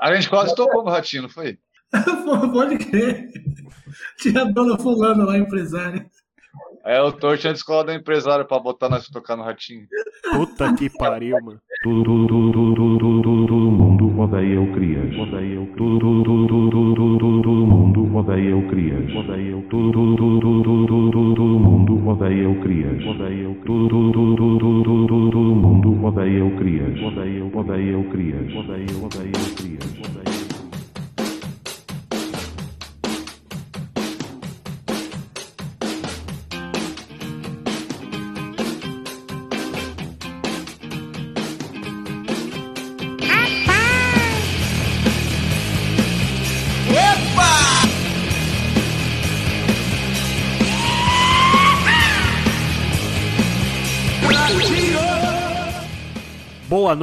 A gente quase tocou no ratinho, não foi? Pode crer. Tinha a dona fulana lá, empresária. É, o Thor tinha escola da empresária pra botar nós tocar no ratinho. Puta que pariu, mano. Tudo, todo mundo odeia eu crias. Odeia eu tudo, tudo, tudo, tudo, tudo, tudo, todo mundo odeia eu crias. Odeia eu tudo, tudo, tudo, tudo, tudo, tudo, todo mundo odeia eu crias. Odeia eu tudo, tudo, odeia eu crias. Odeia odeia eu crias. Odeia odeia eu crias.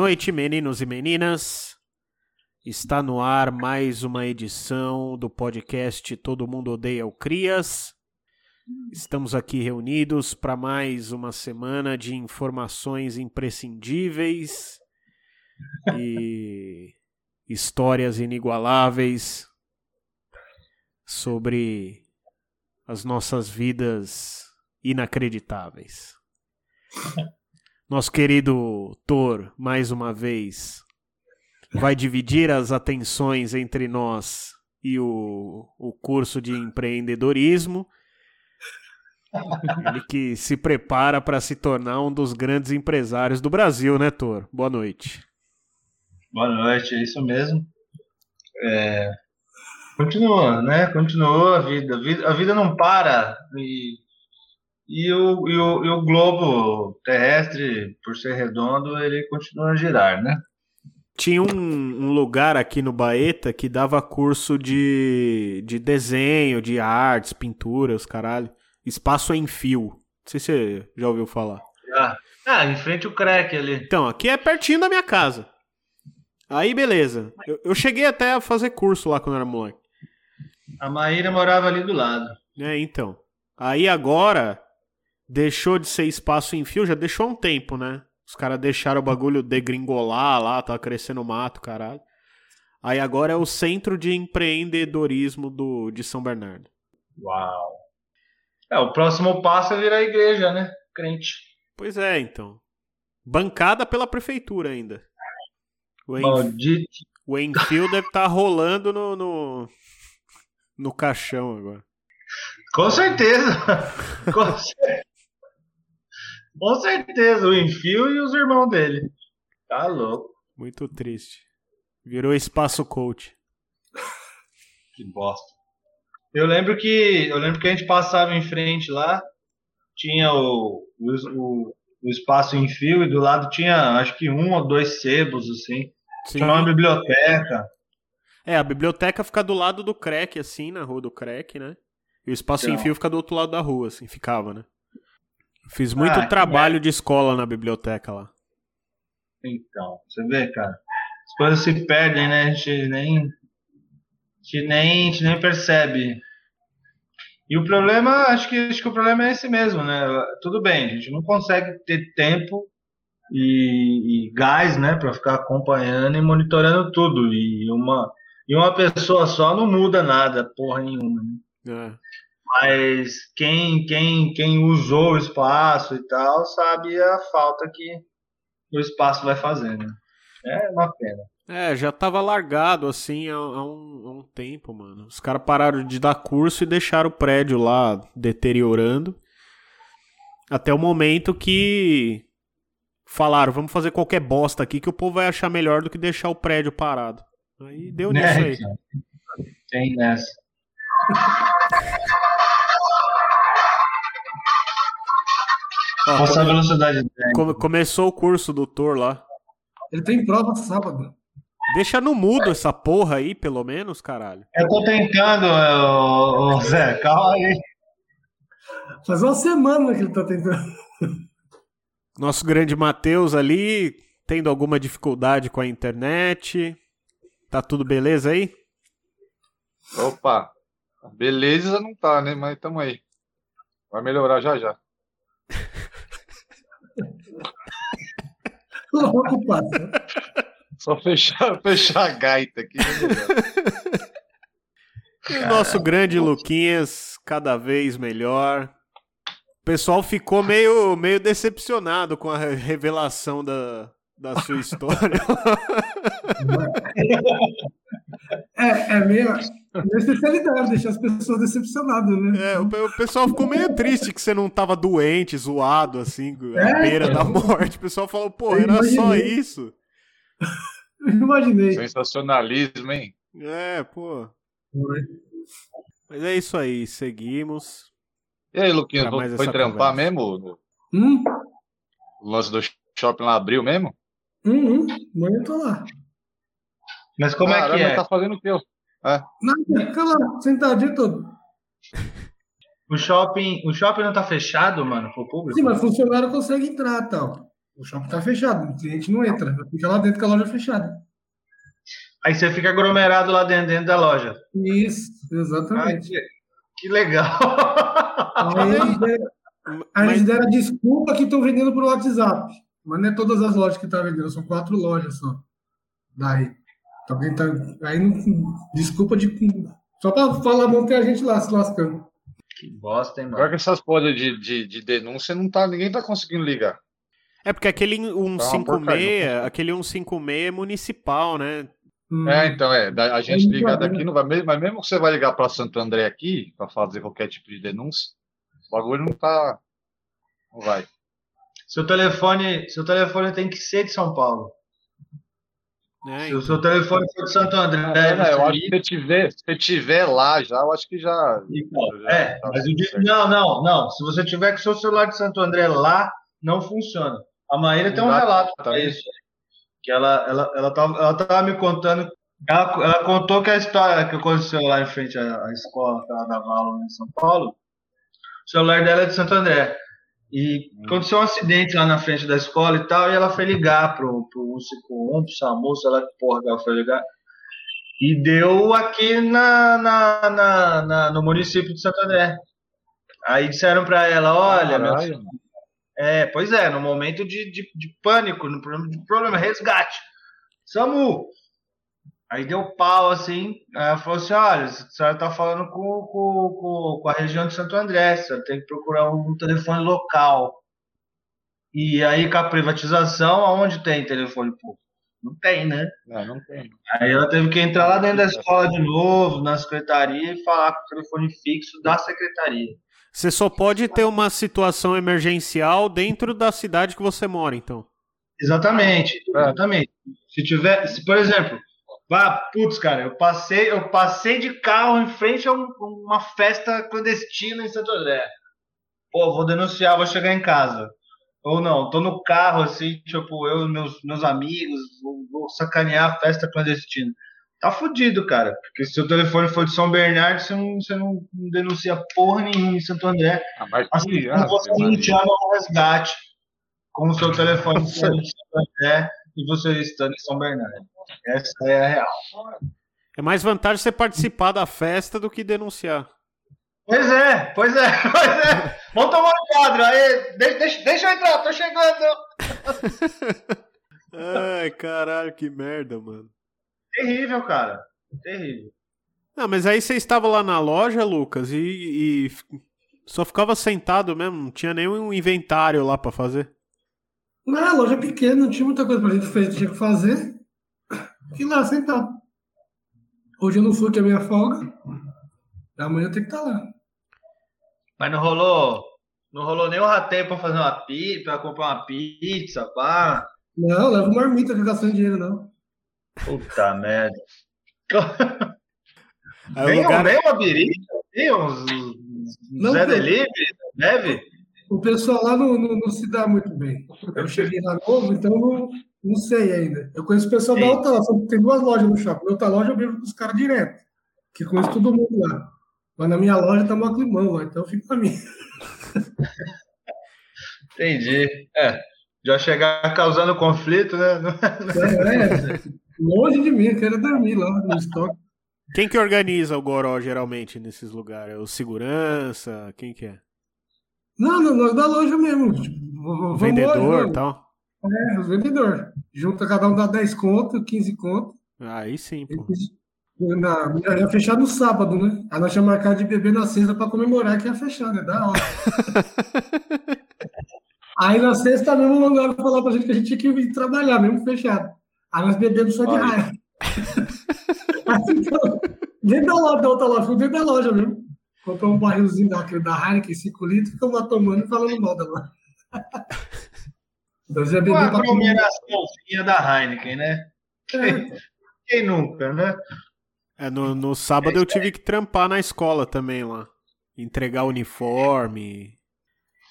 Noite, meninos e meninas. Está no ar mais uma edição do podcast Todo Mundo Odeia o Crias. Estamos aqui reunidos para mais uma semana de informações imprescindíveis e histórias inigualáveis sobre as nossas vidas inacreditáveis. Nosso querido Thor, mais uma vez, vai dividir as atenções entre nós e o, o curso de empreendedorismo. Ele que se prepara para se tornar um dos grandes empresários do Brasil, né, Thor? Boa noite. Boa noite, é isso mesmo. É, continua, né? Continua a vida. A vida, não para. E, e, o, e, o, e o globo terrestre, por ser redondo, ele continua a girar, né? Tinha um, um lugar aqui no Baeta que dava curso de, de desenho, de artes, pinturas, caralho. Espaço em fio. Não sei se você já ouviu falar. Ah, ah, em frente o crack ali. Então, aqui é pertinho da minha casa. Aí, beleza. Eu, eu cheguei até a fazer curso lá quando era moleque. A Maíra morava ali do lado. É, então. Aí agora deixou de ser espaço em fio, já deixou um tempo, né? Os caras deixaram o bagulho degringolar lá, tava crescendo mato, caralho. Aí agora é o centro de empreendedorismo do, de São Bernardo. Uau. É, o próximo passo é virar igreja, né? Crente. Pois é, então. Bancada pela prefeitura ainda. O, en... Maldito. o Enfio deve estar rolando no, no, no caixão agora. Com certeza. Com certeza. Com certeza, o Enfio e os irmãos dele. Tá louco. Muito triste. Virou espaço coach. Que bosta. Eu lembro que eu lembro que a gente passava em frente lá, tinha o, o, o, espaço em fio e do lado tinha acho que um ou dois sebos assim. Sim. Tinha uma biblioteca. É, a biblioteca fica do lado do crack, assim, na rua do crack, né? E o espaço Então. em fio fica do outro lado da rua, assim, ficava, né? Fiz muito Ah, que trabalho de escola na biblioteca lá. Então, você vê, cara. As coisas se perdem, né? A gente nem, a gente nem, a gente nem percebe. E o problema, acho que, acho que o problema é esse mesmo, né? Tudo bem, a gente não consegue ter tempo e, e gás, né, para ficar acompanhando e monitorando tudo. E uma, e uma pessoa só não muda nada, porra nenhuma. né? É. Mas quem, quem, quem usou o espaço e tal sabe a falta que o espaço vai fazer, né? É uma pena. É, já tava largado assim há, há um, há um tempo, mano. Os caras pararam de dar curso e deixaram o prédio lá deteriorando. Até o momento que falaram, vamos fazer qualquer bosta aqui que o povo vai achar melhor do que deixar o prédio parado. Aí deu nisso Né, aí. então? Tem nessa. Passar a velocidade come- começou o curso do Thor lá. Ele tem prova sábado. Deixa no mudo essa porra aí, pelo menos, caralho. Eu tô tentando, ô, ô, Zé, calma aí. Faz uma semana que ele tá tentando. Nosso grande Matheus ali, tendo alguma dificuldade com a internet. Tá tudo beleza aí? Opa, beleza não tá, né? Mas tamo aí. Vai melhorar já já. Logo passa. Só fechar, fechar a gaita aqui. né, E o nosso grande Luquinhas, cada vez melhor. O pessoal ficou meio, meio decepcionado com a re- revelação da, da sua história. É, é meio minha especialidade, deixar as pessoas decepcionadas, né? É, o, o pessoal ficou meio triste que você não tava doente, zoado, assim, à É, beira da cara. morte. O pessoal falou, pô, Eu era só imaginei. isso. Eu imaginei. Sensacionalismo, hein? É, pô. Mas é isso aí, seguimos. E aí, Luquinhas, foi trampar conversa. mesmo? Hum, O lance do shopping lá abriu mesmo? hum, hum. Amanhã eu tô lá. Mas como é Caramba, que é? tá fazendo o quê? Nada, fica lá, sentado o dia todo. O shopping, o shopping não tá fechado, mano, pro público? Sim, mas funcionário consegue entrar e tal. O shopping tá fechado, o cliente não entra. Fica lá dentro com a loja fechada. Aí você fica aglomerado lá dentro, dentro da loja. Isso, Ai, exatamente. que, que legal. Aí eles deram, aí eles Mas, deram a desculpa que estão vendendo por WhatsApp. Mas não é todas as lojas que estão vendendo, são quatro lojas só. Daí. Então, quem tá, aí desculpa de. Só pra falar, não ter a gente lá se lascando. que bosta, hein, Pior mano. que essas porras de, de, de denúncia não tá, ninguém tá conseguindo ligar. é porque aquele Tá uma 156, aquele 156 é municipal, né? Hum, É, então é, a gente ligar daqui não vai, mesmo- mas mesmo que você vai ligar pra Santo André aqui, pra fazer qualquer tipo de denúncia, o bagulho não tá. Não vai. Seu telefone, seu telefone tem que ser de São Paulo. É, Se o seu telefone for de Santo André, É, né, eu você acho que se tiver, se tiver lá já, eu acho que já. então, já é, tá mas certo. não, não, não. Se você tiver com o seu celular de Santo André lá, não funciona. A Maíra tem um relato pra também. isso. Que ela, ela, ela, tava, ela tava me contando. Ela, ela contou que a história que aconteceu lá em frente à, à escola que ela dava aula em São Paulo, o celular dela é de Santo André. E aconteceu um acidente lá na frente da escola e tal, e ela foi ligar pro, pro 151, pro SAMU, sei lá que porra que ela foi ligar. E deu aqui na, na, na, na- no município de Santo André. Aí disseram pra ela, olha, meu Caralho, é, pois é, no momento de, de, de pânico, no problema, de problema, resgate. SAMU. Aí deu pau assim, aí ela falou assim: olha, a senhora tá falando com, com, com, com a região de Santo André, a senhora tem que procurar um telefone local. E aí com a privatização, aonde tem telefone público? Não tem, né? Não, não tem. Aí ela teve que entrar lá dentro da escola de novo, na secretaria, e falar com o telefone fixo da secretaria. Você só pode ter uma situação emergencial dentro da cidade que você mora, então. Exatamente, É. exatamente. Se tiver, se, por exemplo, vá, putz, cara, eu passei, eu passei de carro em frente a um- uma festa clandestina em Santo André. Pô, vou denunciar, vou chegar em casa. Ou não, tô no carro assim, tipo, eu e meus, meus amigos, vou, vou sacanear a festa clandestina. Tá fudido, cara, porque se o telefone for de São Bernardo, você não, você não denuncia porra nenhuma em Santo André. Ah, mas Assim que- ah, você não chama um resgate com o seu telefone de São André e você estando em São Bernardo. Essa é a real. É mais vantagem você participar da festa do que denunciar. Pois é, pois é, pois é. Vamos tomar um quadro aí. Deixa, deixa, eu entrar, tô chegando. Ai, caralho, que merda, mano. Terrível, cara. Terrível. Não, mas aí você estava lá na loja, Lucas, e, e só ficava sentado mesmo, não tinha nenhum inventário lá pra fazer. Não, a loja é pequena, não tinha muita coisa pra gente fazer, E lá, sentado. Hoje eu não fui, que é minha folga. Amanhã eu tenho que estar lá. Mas não rolou. Não rolou nem o rateio pra fazer uma pizza, pra comprar uma pizza, pá. Não, leva uma marmita que gastando dinheiro, não. Puta merda. Aí o Nem, lugar, um, uma birita, nem uns, Não, Zé não. Delivery, deve? O pessoal lá não, não, não se dá muito bem. Eu cheguei lá novo, então não, não sei ainda. Eu conheço o pessoal da Sim. outra loja, só tem duas lojas no shopping. Na outra loja eu brigo com os caras direto, que conheço todo mundo lá. Mas na minha loja tá uma climão lá, então eu fico pra mim. Entendi. É, já chegar causando conflito, né? É, é, longe de mim, eu quero dormir lá no estoque. quem que organiza o goró geralmente nesses lugares? É o segurança? Quem que é? Não, não, nós da loja mesmo. tipo, vendedor e tal? É, os vendedores. Junta, cada um dá 10 conto, 15 conto. Aí sim, pô. Na, ia fechar no sábado, né? Aí nós tínhamos marcado de beber na sexta pra comemorar que ia fechar, né? Da hora. Aí na sexta mesmo mandaram falar pra gente que a gente tinha que ir trabalhar, mesmo fechado. Aí nós bebemos só de Olha. raiva. então, dentro da loja, da outra loja, dentro da loja mesmo. Comprou um barrilzinho daquele da Heineken, 5 litros, ficamos lá tomando e falando mal da loja. Nós ia beber Uma aglomeraçãozinha da Heineken, né? Quem nunca, né? É, no, no sábado eu tive que trampar na escola também lá. Entregar uniforme.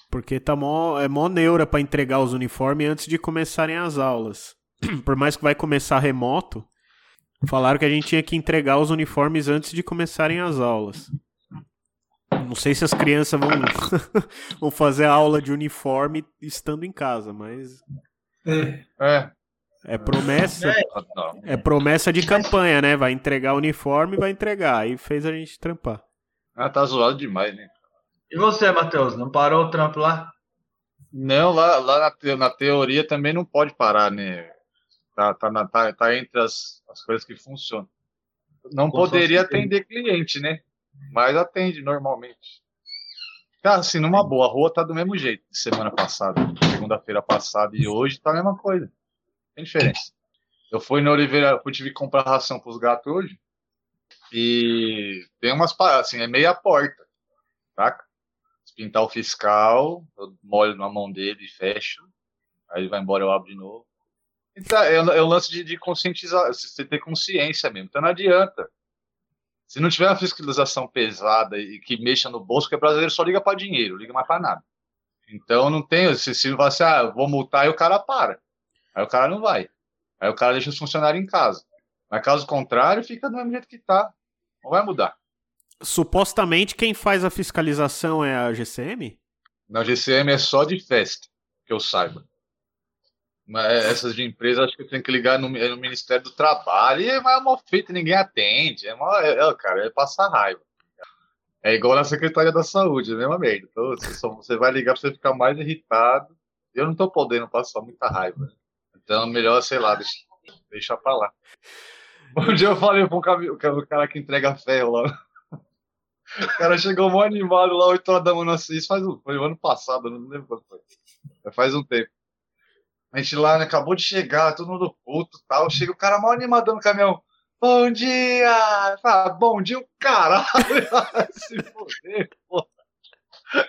Porque tá mó, é mó neura pra entregar os uniformes antes de começarem as aulas. Por mais que vai começar remoto, falaram que a gente tinha que entregar os uniformes antes de começarem as aulas. Não sei se as crianças vão, vão fazer a aula de uniforme estando em casa, mas É, É. é promessa. Não. É promessa de campanha, né? Vai entregar o uniforme, vai entregar. Aí fez a gente trampar. Ah, tá zoado demais, né? E você, Matheus, não parou o trampo lá? Não, lá, lá na, te- na teoria também não pode parar, né? Tá, tá, na- tá, tá entre as, as coisas que funcionam. Não Como poderia atender cliente, né? Mas atende normalmente. Cara, assim, numa boa, a rua tá do mesmo jeito de semana passada, segunda-feira passada e hoje tá a mesma coisa. Tem diferença. Eu fui na Oliveira, eu tive que comprar ração pros gatos hoje. E tem umas paradas, assim, é meia porta, tá? Pintar o fiscal, eu molho na mão dele e fecho. Aí ele vai embora, eu abro de novo. Então, é, o- é o lance de, de conscientizar, você ter consciência mesmo. Então não adianta. Se não tiver uma fiscalização pesada e que mexa no bolso, porque o brasileiro só liga para dinheiro, liga mais para nada. Então não tem, se, se vai assim, ah, vou multar e o cara para. Aí o cara não vai. Aí o cara deixa os funcionários em casa. Mas caso contrário, fica do mesmo jeito que tá. Não vai mudar. Supostamente quem faz a fiscalização é a GCM? Na GCM é só de festa, que eu saiba. Mas é, essas de empresa acho que tem que ligar no, é no Ministério do Trabalho. E é mal feito, ninguém atende. É, mó- é, é, cara, é passar raiva. É igual na Secretaria da Saúde, é a mesma merda. Então, você, só- você vai ligar pra você ficar mais irritado. Eu não tô podendo passar muita raiva. né? Então, melhor, sei lá, deixa, deixa pra lá. Um dia eu falei pra um o cara- que entrega ferro lá. O cara chegou mó animado lá, 8 horas da manhã, assim, isso faz um, foi ano passado, não lembro quando foi. Faz um tempo. A gente lá, né, acabou de chegar, todo mundo puto e tal. Chega o cara mal animadão no caminhão. Bom dia! Fala, bom dia, o caralho! Se foder, pô.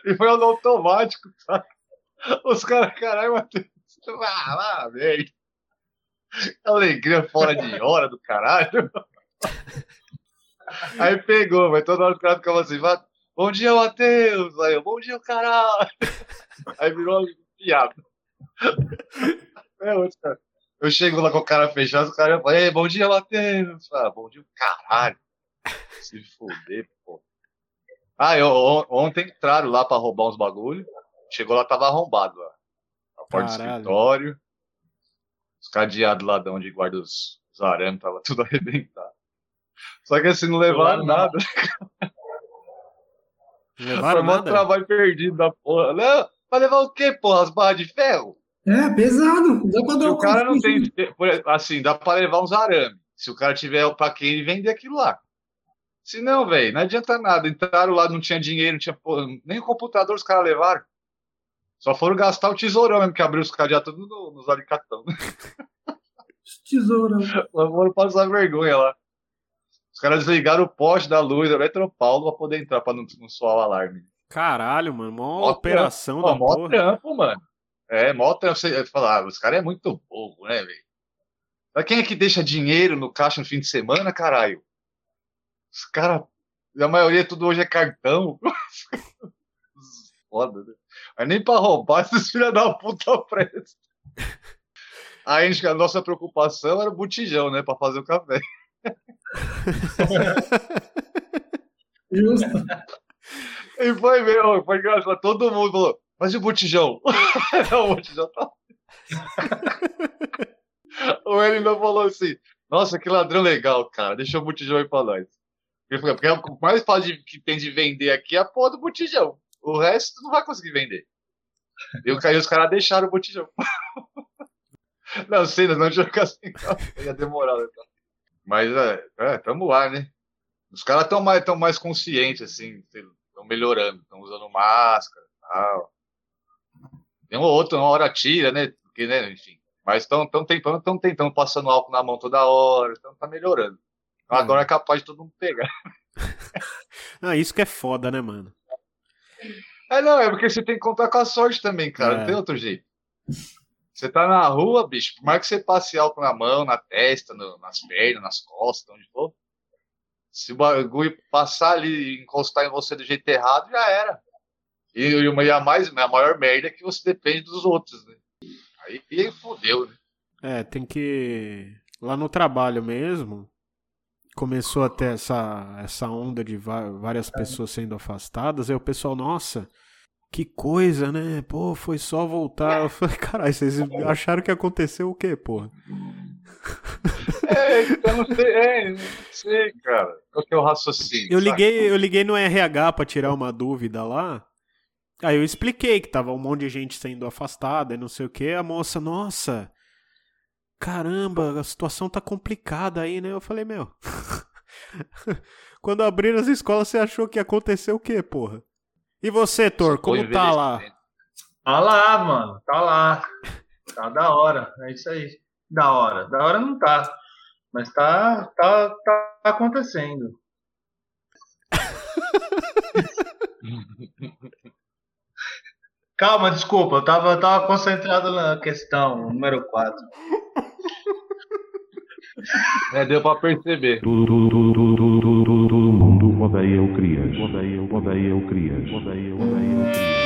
E foi no automático, tá? Os caras, caralho, Matheus. Ah, lá, velho. Alegria fora de hora do caralho. Aí pegou, mas toda hora o cara ficava assim, "Va- bom dia, Matheus! Aí eu, bom dia, caralho! Aí virou uma piada. É, cara. Eu chego lá com o cara fechado, o cara fala, ei, bom dia, Matheus! Ah, bom dia, caralho! Se fuder, pô. Ah, eu, on- ontem entraram lá pra roubar uns bagulho. Chegou lá, tava arrombado lá. A porta do escritório. Os cadeados lá de onde guarda os, os arames, tava tudo arrebentado. Só que assim, não levaram Levaram nada. Levaram Foi nada? trabalho perdido da porra. Não, vai levar o quê, porra? As barras de ferro? é pesado. Dá pra Se dar o cara não tem. Assim, dá pra levar uns arames. Se o cara tiver pra quem ele vender aquilo lá. Se não, velho, não adianta nada. Entraram lá, não tinha dinheiro, não tinha. porra, nem o computador os caras levaram. Só foram gastar o tesourão mesmo, que abriu os cadeados tudo no- nos alicatão. Tesoura. Só foram passar vergonha lá. Os caras desligaram o poste da luz, da Metropaulo, pra poder entrar, pra não, não soar o alarme. Caralho, mano. Mó Mó operação Pô, da mó porra. trampo, mano. É, mó trampo. Você fala, ah, os caras é muito bobo, né, velho? Mas quem é que deixa dinheiro no caixa no fim de semana, caralho? Os caras. A maioria tudo hoje é cartão. Foda, né? Mas nem pra roubar esses filha da puta prestam. Aí a, gente- a nossa preocupação era o botijão, né? Pra fazer o café. Justo. E foi mesmo, foi engraçado. Todo mundo falou, mas e o botijão? o botijão tá. o ele ainda falou assim: Nossa, que ladrão legal, cara. Deixa o botijão aí pra nós. Ele falou, Porque o mais fácil que tem de vender aqui é a porra do botijão. O resto não vai conseguir vender. E os caras deixaram o botijão. Não, sei, não jogar sem calça. Ia demorar. Então. Mas, é, é, tamo lá, né? Os caras estão mais, tão mais conscientes, assim, estão melhorando, estão usando máscara e tal. Tem um outro, uma hora tira, né? Porque, né, enfim. Mas estão tentando, estão tentando, passando álcool na mão toda hora, então tá melhorando. Então, agora é capaz de todo mundo pegar. Não, isso que é foda, né, mano? É, não, é porque você tem que contar com a sorte também, cara. É. Não tem outro jeito. Você tá na rua, bicho, por mais que você passe álcool na mão, na testa, no, nas pernas, nas costas, onde for, se o bagulho passar ali e encostar em você do jeito errado, já era. E, e, a, mais, a maior merda é que você depende dos outros, né? Aí, aí fodeu, né? É, tem que. Lá no trabalho mesmo, começou a ter essa, essa onda de várias pessoas sendo afastadas, aí o pessoal, nossa, que coisa, né? Pô, foi só voltar. Eu falei, caralho, vocês acharam que aconteceu o quê, porra? É, então não sei, é, não sei, cara. Qual que é o raciocínio? Eu liguei, eu liguei no RH pra tirar uma dúvida lá. Aí eu expliquei que tava um monte de gente sendo afastada e não sei o que. A moça, nossa, caramba, a situação tá complicada aí, né? Eu falei, meu. Quando abriram as escolas, você achou que ia acontecer o quê, porra? E você, Thor, como tá lá? Tá lá, mano, tá lá. Tá da hora, é isso aí. Da hora. Da hora não tá. Mas tá, tá, tá acontecendo. Calma, desculpa, eu tava, eu tava concentrado na questão número 4. É, deu pra perceber. Tudo, tudo, tudo, tudo, todo mundo odeia o Crias. Odeia, odeia o Crias. Odeia, odeia o Crias.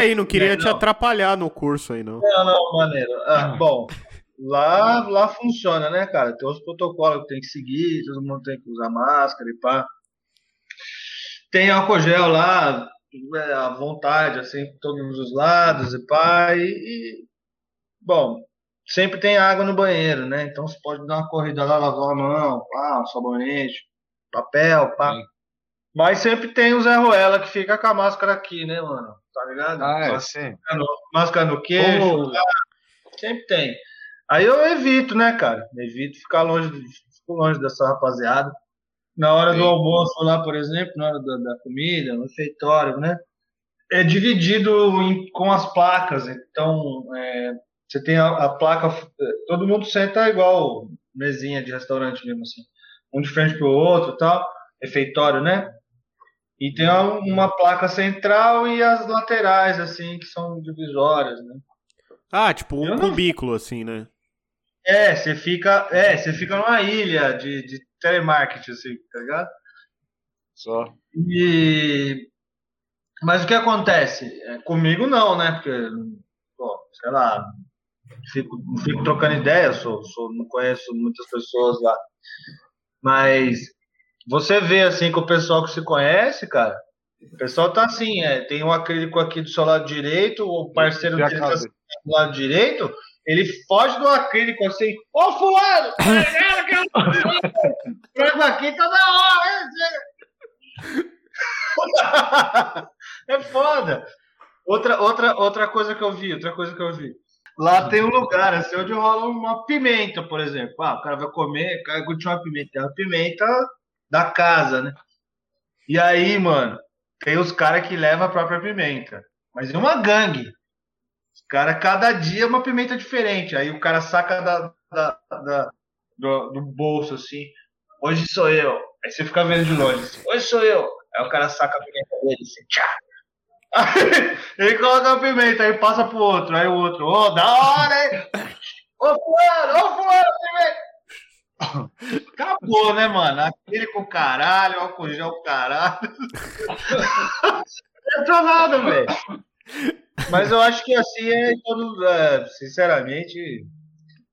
Aí, não queria é, te atrapalhar no curso aí, não. Não, não, maneiro. Ah, bom, lá, lá funciona, né, cara? Tem os protocolos que tem que seguir, todo mundo tem que usar máscara e pá. Tem álcool gel lá, é, à vontade, assim, por todos os lados e pá. E, e, bom, sempre tem água no banheiro, né? Então você pode dar uma corrida lá, lavar a mão, pá, um sabonete, papel, pá. Sim. Mas sempre tem o Zé Ruela que fica com a máscara aqui, né, mano? Tá ligado? Ah, é, sim. Máscara no queixo. Oh. Sempre tem. Aí eu evito, né, cara? Evito ficar longe, fico longe dessa rapaziada. Na hora sim. do almoço lá, por exemplo, na hora da, da comida, no refeitório, né? É dividido em, com as placas. Então, é, você tem a, a, placa, todo mundo senta igual mesinha de restaurante mesmo assim. Um de frente pro outro tal, refeitório, né? E tem uma placa central e as laterais, assim, que são divisórias, né? Ah, tipo um cubículo, assim, né? É, você fica, é, você fica numa ilha de, de telemarketing, assim, tá ligado? Só. E... Mas o que acontece? É, comigo não, né? Porque, pô, sei lá, fico, fico trocando ideia, sou, sou, não conheço muitas pessoas lá. Mas você vê assim com o pessoal que se conhece, cara. O pessoal tá assim, é, tem um acrílico aqui do seu lado direito, o parceiro dele tá assim, do lado direito, ele foge do acrílico assim, ô fulano, tá ligado que eu aqui toda hora, é foda. Outra, outra, outra coisa que eu vi, outra coisa que eu vi. Lá tem um lugar assim, onde rola uma pimenta, por exemplo. Ah, o cara vai comer, o cara curte uma pimenta. Tem uma pimenta da casa, né? E aí, mano, tem os caras que levam a própria pimenta. Mas é uma gangue. Os caras, cada dia, uma pimenta diferente. Aí o cara saca da, da, da do, do, bolso, assim. Hoje sou eu. Aí você fica vendo de longe. Assim, Hoje sou eu. Aí o cara saca a pimenta dele, assim. Tchá. Aí, ele coloca a pimenta, aí passa pro outro. Aí o outro, ô, oh, da hora, hein? Ô, fulano, ô, fulano, pimenta. Acabou, né, mano? Aquele com caralho, álcool gel caralho. Não entrou nada, velho. Mas eu acho que assim é todo. é, sinceramente,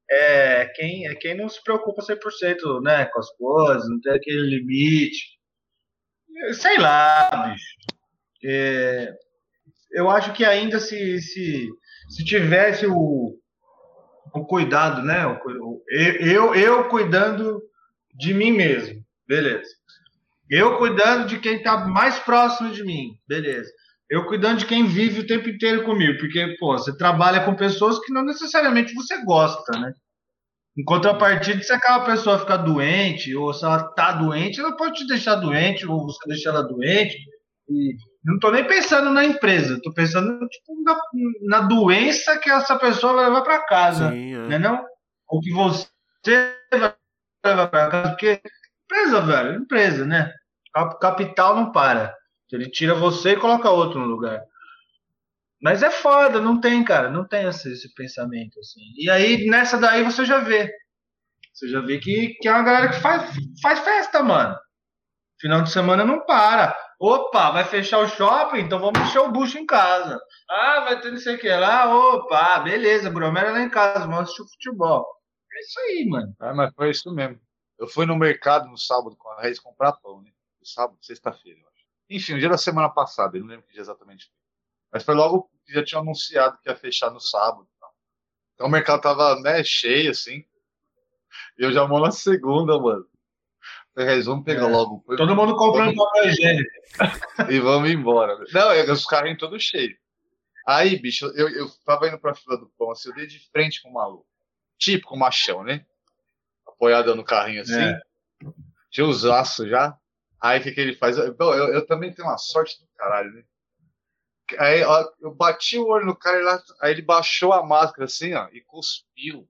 é quem, é quem não se preocupa 100% né, com as coisas, não tem aquele limite. Sei lá, bicho. É, eu acho que ainda se, se, se tivesse o, o cuidado, né? eu, eu cuidando de mim mesmo, beleza. Eu cuidando de quem tá mais próximo de mim, beleza. Eu cuidando de quem vive o tempo inteiro comigo, porque, pô, você trabalha com pessoas que não necessariamente você gosta, né? Em contrapartida, se aquela pessoa ficar doente, ou se ela tá doente, ela pode te deixar doente, ou você deixar ela doente. E não tô nem pensando na empresa, tô pensando tipo, na, na doença que essa pessoa vai levar para casa, Sim, é. né não? O que você vai levar para casa, porque empresa, velho, empresa, né? Cap- Capital não para. Ele tira você e coloca outro no lugar. Mas é foda, não tem, cara, não tem esse, esse pensamento assim. E aí nessa daí você já vê. Você já vê que, que é uma galera que faz, faz festa, mano. Final de semana não para. Opa, vai fechar o shopping? Então vamos encher o bucho em casa. Ah, vai ter não sei o que lá. Opa, beleza, bromera lá em casa, vamos assistir o futebol. É isso aí, mano. Ah, mas foi isso mesmo. Eu fui no mercado no sábado com a Reis comprar pão, né? Sábado, sexta-feira, eu acho. Enfim, um dia da semana passada, eu não lembro que dia exatamente foi. Mas foi logo que já tinha anunciado que ia fechar no sábado. e tal. Então o mercado tava, né, cheio, assim. E eu já moro na segunda, mano. Reis, vamos pegar É. logo. Todo mundo comprando papel higiênico. e vamos embora. Não, é, os carrinhos todos cheios. Aí, bicho, eu, eu tava indo pra fila do pão, assim, eu dei de frente com o maluco. Típico machão, né? Apoiado no carrinho assim. É. Tinha os aços já. Aí o que, que ele faz? Eu, bom, eu, eu também tenho uma sorte do caralho, né? Aí ó, eu bati o olho no cara, e lá, aí ele baixou a máscara assim, ó, e cuspiu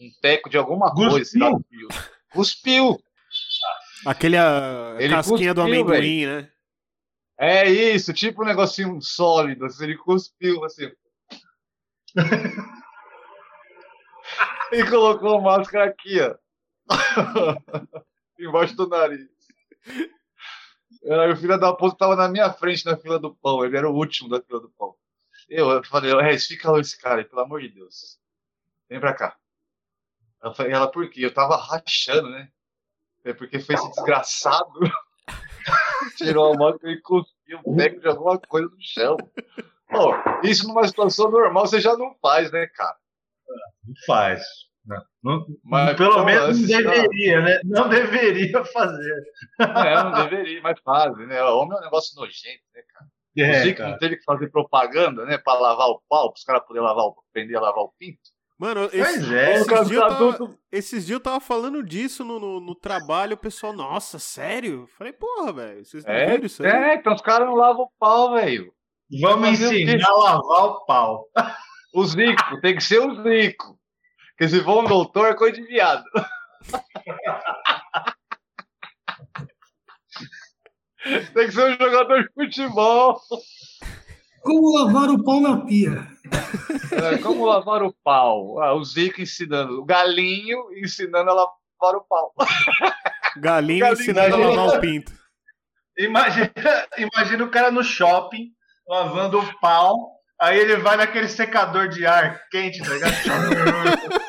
um teco de alguma coisa. lá no fio. Cuspiu! Aquele a Ele casquinha do cuspiu, amendoim, né? É isso, tipo um negocinho sólido, assim, ele cuspiu assim. e colocou a máscara aqui, ó. Embaixo do nariz. Aí o filho da puta tava na minha frente na fila do pão, ele era o último da fila do pão. Eu, eu falei, Regis, fica lá esse cara aí, pelo amor de Deus. Vem pra cá. Ela falei, ela, por quê? Eu tava rachando, né? É porque foi esse desgraçado. Tirou a máscara e cuspiu um teco de alguma coisa no chão. Pô, isso numa situação normal você já não faz, né, cara? Não faz. Não, não- Mas, pelo menos não esse- deveria, né? Não deveria fazer. É, não deveria, mas fazem, né? Homem é um negócio nojento, né, cara? o É, Zico cara. não teve que fazer propaganda, né? Pra lavar o pau, pros caras poderem lavar o, aprender a lavar o pinto. Mano, esse- é. esses, dias eu tava, adulto- esses dias eu tava falando disso no, no, no trabalho, o pessoal, nossa, sério? Falei, porra, velho, vocês não É, viram isso aí? é, então os caras não lavam o pau, velho. Vamos ensinar a lavar o pau. O Zico, tem que ser o Zico. Porque se for um doutor, é coisa de viado. tem que ser um jogador de futebol. Como lavar o pau na pia? É, como lavar o pau? Ah, o Zico ensinando. O galinho ensinando a lavar o pau. Galinho Galinho ensinando a galinho. lavar o pinto. Imagina, imagina o cara no shopping, lavando o pau, aí ele vai naquele secador de ar quente, tá ligado?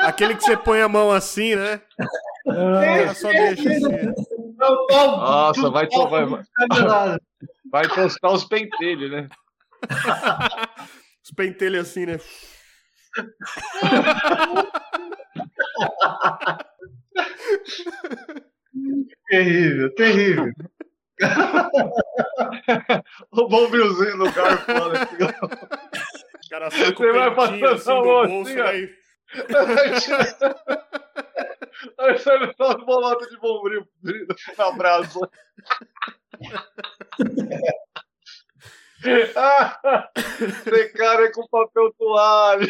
Aquele que você põe a mão assim, né? Cara só deixa assim. Nossa, tudo vai, vai, tudo vai tostar os pentelhos, né? Os pentelhos assim, né? Terrível, terrível. O bombrilzinho no garfo. olha aqui, ó. O cara saca Você o vai pentinho assim do bolso, assim, aí. Aí sai só as bolotas de bombril na brasa. Secar é com papel toalha.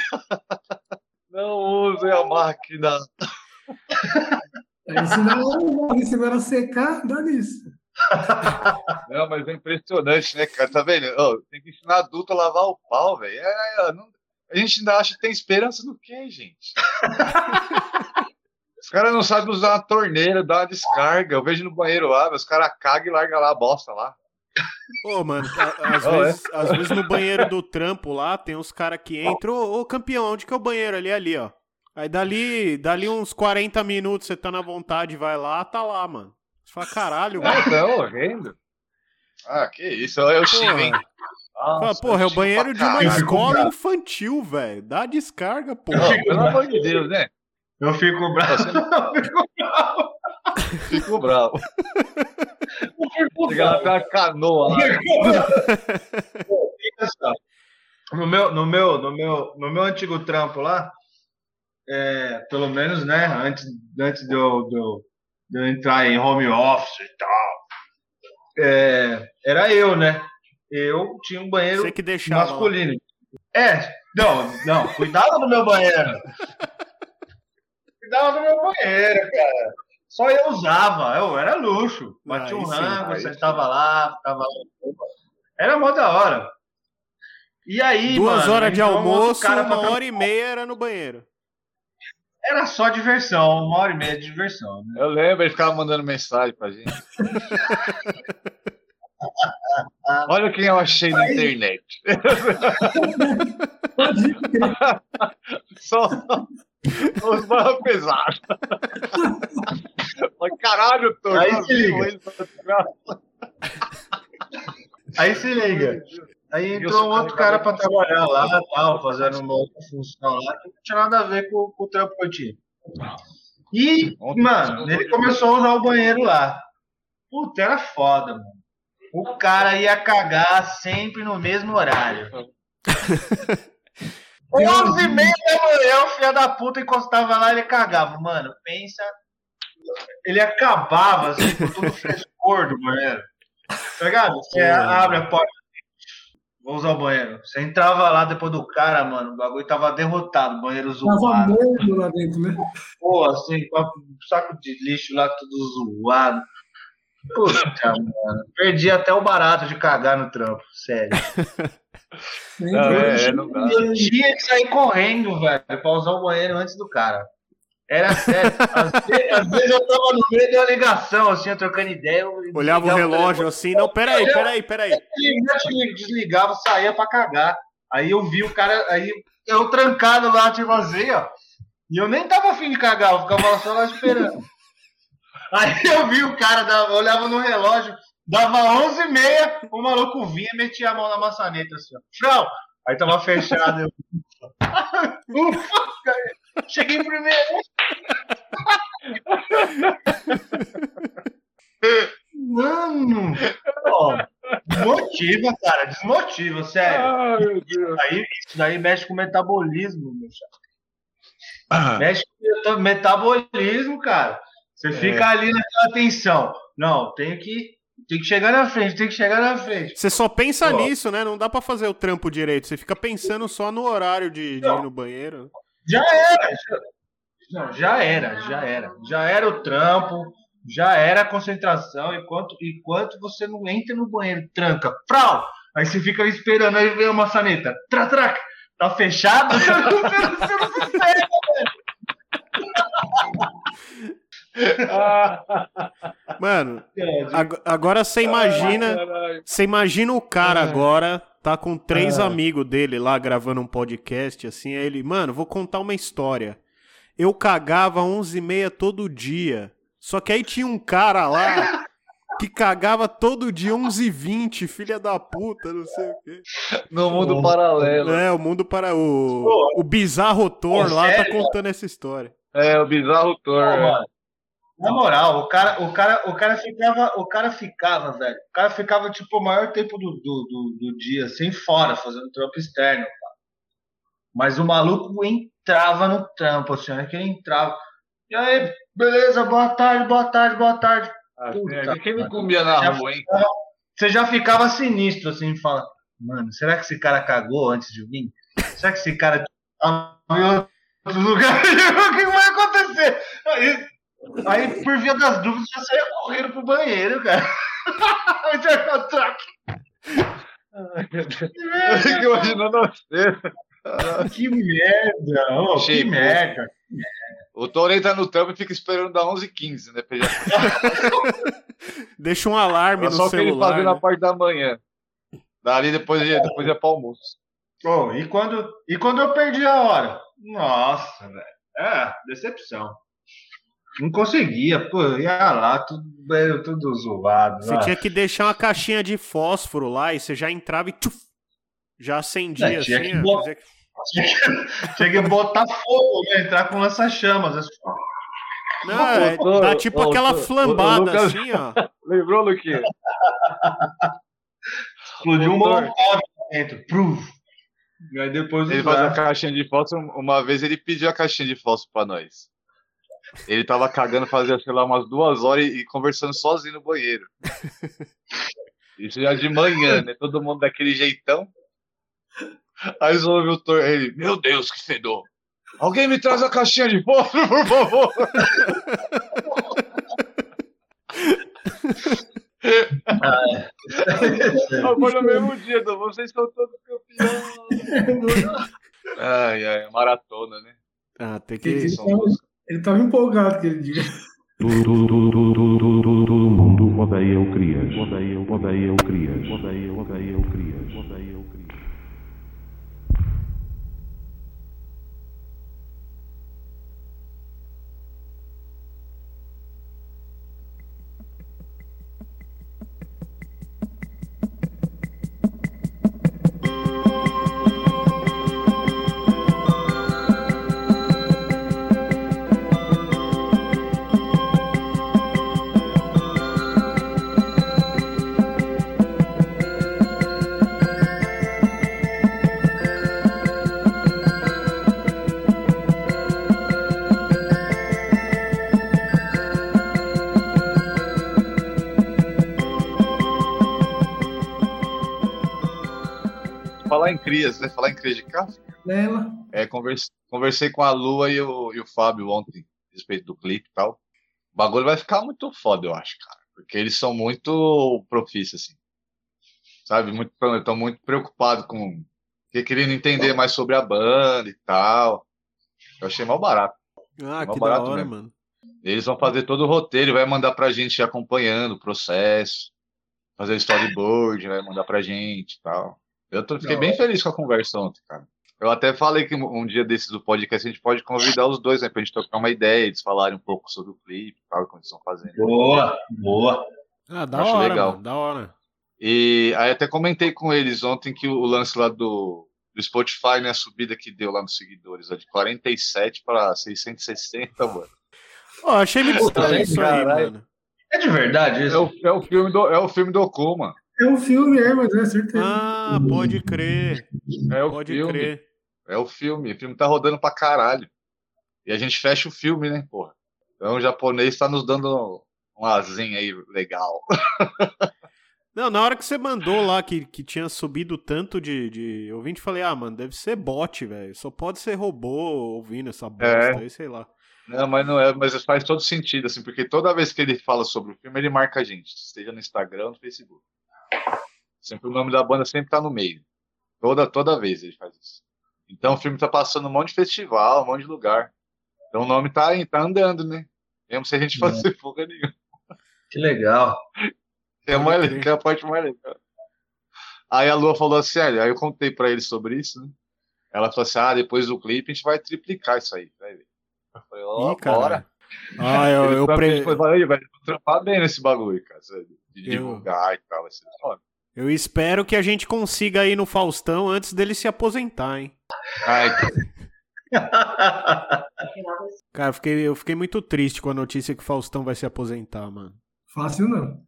Não usem a máquina. Aí, Ensinar o ensinar a secar, nisso. Não, mas é impressionante, né, cara? Tá vendo? Ó, tem que ensinar adulto a lavar o pau, velho. É, é, não- A gente ainda acha que tem esperança no quê, gente? Os caras não sabem usar uma torneira, dar uma descarga. Eu vejo no banheiro lá, os caras cagam e largam lá a bosta lá. Ô, mano, a- às, Oh, é? vezes, às vezes no banheiro do trampo lá, tem uns caras que entram, ô, ô, campeão, onde que é o banheiro? Ali, ali, ó. Aí dali, dali uns 40 minutos, você tá na vontade, vai lá, tá lá, mano. Você fala, caralho, mano. Ah, tá horrendo. Ah, que isso, é o Chile, hein? Fala, Nossa, porra, é o banheiro de uma escola infantil, velho. Dá descarga, porra. Não, pelo amor de Deus, né? Eu fico bravo. Eu fico bravo. Ficou bravo. Eu fico lá, bravo. canoa lá. Pô. No meu, no meu, no meu, no meu antigo trampo lá, é, pelo menos, né, antes, antes de, eu, de, eu, de eu entrar em home office e tal, é, era eu, né? Eu tinha um banheiro Você que deixava. lá. masculino. É, não, não, cuidado do meu banheiro. Cuidado do meu banheiro, cara. Só eu usava, eu era luxo. Batia Aí um rango, aí sentava lá, ficava lá. Era mó da hora. E aí, Duas mano, horas de almoço, cara uma hora e meia era no banheiro. Era só diversão, uma hora e meia de diversão. Né? Eu lembro, ele ficava mandando mensagem pra gente. Olha quem eu achei na internet. Pode crer. Só os barros pesados. Caralho, tô Aí se liga. Aí se liga. Aí entrou um outro cara pra carregador. trabalhar lá, tal, fazendo uma outra função lá, que não tinha nada a ver com, com o trampo que eu tinha. E, mano, ele começou a usar o banheiro lá. Puta, era foda, mano. O cara ia cagar sempre no mesmo horário. 11 e meia da manhã, o filho da puta encostava lá e ele cagava. Mano, pensa. Ele acabava assim com todo frescor do banheiro. Tá ligado? Você Porra. abre a porta. Vou usar o banheiro. Você entrava lá depois do cara, mano. O bagulho tava derrotado, o banheiro Tava zoado. morto lá dentro, né? Pô, assim, com um saco de lixo lá tudo zoado. Puta, mano. Perdi até o barato de cagar no trampo, sério. Não, é, é, não dá. Eu tinha que sair correndo, velho, pra usar o banheiro antes do cara. Era sério. Às vezes, às vezes eu tava no meio de uma ligação, assim, eu trocando ideia. eu Olhava o relógio assim, não, peraí, peraí, peraí. telefone, desligava, saía pra cagar. Aí eu vi o cara, aí eu trancado lá, tipo assim, ó. E eu nem tava afim de cagar, eu ficava só lá esperando. Aí eu vi o cara, dava- olhava no relógio, dava 11h30, o maluco vinha e metia a mão na maçaneta, assim, ó. Frau! Aí tava fechado. Eu... Ufa, cara, cheguei primeiro. Mano, ó, desmotiva, cara, desmotiva, sério. Ai, meu Deus. Aí, isso daí mexe com o metabolismo, meu chapa. Mexe com o metabolismo, cara. Você fica ali naquela tensão. Não, tem que, tem que chegar na frente, tem que chegar na frente. Você só pensa Ó. nisso, né? Não dá pra fazer o trampo direito. Você fica pensando só no horário de, de ir no banheiro. Já era. Já, não, já era, já era. Já era o trampo, já era a concentração. Enquanto, enquanto você não entra no banheiro, tranca, frau! Aí você fica esperando, aí vem a maçaneta, tra, tra, tá fechado, você não, você não, você não Mano, agora você imagina. Você imagina o cara agora, tá com três amigos dele lá gravando um podcast, assim, aí ele, mano, vou contar uma história. Eu cagava 11h30 todo dia. Só que aí tinha um cara lá que cagava todo dia 11h20, filha da puta, não sei o quê. No mundo paralelo. É, o mundo para o. O bizarro Thor Pô, lá tá sério? contando essa história. É, o bizarro Thor. Pô, é. mano, Na moral, o cara, o cara, o cara ficava, o cara ficava, velho. O cara ficava tipo o maior tempo do, do, do, do dia, assim, fora, fazendo trampo externo, cara. Mas o maluco entrava no trampo, assim, olha que ele entrava. E aí, beleza, boa tarde, boa tarde, boa tarde. Assim, Puta, quem me cara. comia na Já rua, hein? Você já ficava sinistro, assim, fala, mano, será que esse cara cagou antes de vir? Será que esse cara tá em outro lugar? o que vai acontecer? Aí, aí, por via das dúvidas, já saía correndo pro banheiro, cara. Aí você fala, "Trac". Eu fico imaginando você. Que merda! ô, que Chegou. merda! O Touro entra no trampo e fica esperando da 11h15, né? Deixa um alarme Era no só o que ele celular. na né? parte da manhã. Dali depois ia, depois ia pro almoço. Ô, e, quando, e quando eu perdi a hora? Nossa, velho. É, decepção. Não conseguia, pô, ia lá, tudo, tudo zoado. Você ah. tinha que deixar uma caixinha de fósforo lá e você já entrava e tchuf, já acendia É, tinha assim. que que, tinha que botar fogo, né? Entrar com lança-chamas. assim. Não, é, dá tipo aquela flambada Lucas- assim, ó. Lembrou, Luquinha? Explodiu um molotov lá dentro. Pruf. E aí depois Ele faz a caixinha de fósforo. Uma vez ele pediu a caixinha de fósforo pra nós. Ele tava cagando fazia, sei lá, umas duas horas e, e conversando sozinho no banheiro. Isso já de manhã, né? Todo mundo daquele jeitão. Aí só ouve o Thor, ele, meu Deus, que fedor. Alguém me traz a caixinha de fósforo, por favor. Foi no mesmo dia, então vocês são todos campeões. Ai, ai, maratona, né? Ah, tem que. são tava, músicos. Ele tava empolgado aquele dia. Todo mundo odeia o Crias. Odeia, odeia o Crias. Odeia, odeia o Crias. Odeia Falar em crias, né? Falar em crias de carro. Ela. É, conversei, conversei com a Lua e o, e o Fábio ontem a respeito do clipe e tal. O bagulho vai ficar muito foda, eu acho, cara. Porque eles são muito profícios, assim. Sabe? Muito, estão muito preocupados com. que- Querendo entender mais sobre a banda e tal. Eu achei mal barato. Ah, Mó que da barato hora, mesmo. mano. Eles vão fazer todo o roteiro, vai mandar pra gente ir acompanhando o processo. Fazer o storyboard, vai mandar pra gente e tal. Eu tô, fiquei Da bem feliz com a conversa ontem, cara. Eu até falei que um dia desses do podcast a gente pode convidar os dois, né? Pra gente trocar uma ideia, eles falarem um pouco sobre o clipe tal, como eles estão fazendo. Boa, boa. Ah, da Acho hora, legal. mano. Da hora. E aí até comentei com eles ontem que o lance lá do, do Spotify, né? A subida que deu lá nos seguidores, ó, de 47 para 660, mano. Ó, achei muito estranho isso aí, mano. É de verdade É isso? o, é o filme do, é o filme do Okuma. É um filme, é, mas é certeza. Ah, pode crer. É o Pode filme. crer. É o filme. O filme tá rodando pra caralho. E a gente fecha o filme, né, porra? Então o japonês tá nos dando um azinho aí legal. Não, na hora que você mandou lá que, que tinha subido tanto de, de ouvinte, falei, ah, mano, deve ser bot, velho. Só pode ser robô ouvindo essa bosta aí, sei lá. Não, mas não é, mas faz todo sentido, assim, porque toda vez que ele fala sobre o filme, ele marca a gente, esteja no Instagram ou no Facebook. Sempre o nome da banda sempre tá no meio. Toda, toda vez ele faz isso. Então o filme tá passando um monte de festival, um monte de lugar. Então o nome tá, tá andando, né? Mesmo se a gente fazer porra nenhuma. Que legal. É, a mais crer. legal, é a parte mais legal. Aí a Lua falou assim, olha, aí eu contei pra ele sobre isso, né? Ela falou assim, ah, depois do clipe a gente vai triplicar isso aí, vai ver. Eu falei, ó, bora. Ah, eu, eu, pre- depois aí, vai trampar bem nesse bagulho, cara, de Eu- divulgar e tal, vai ser foda. Eu espero que a gente consiga ir no Faustão antes dele se aposentar, hein? Ai, Cara, eu fiquei, eu fiquei muito triste com a notícia que o Faustão vai se aposentar, mano. Fácil não.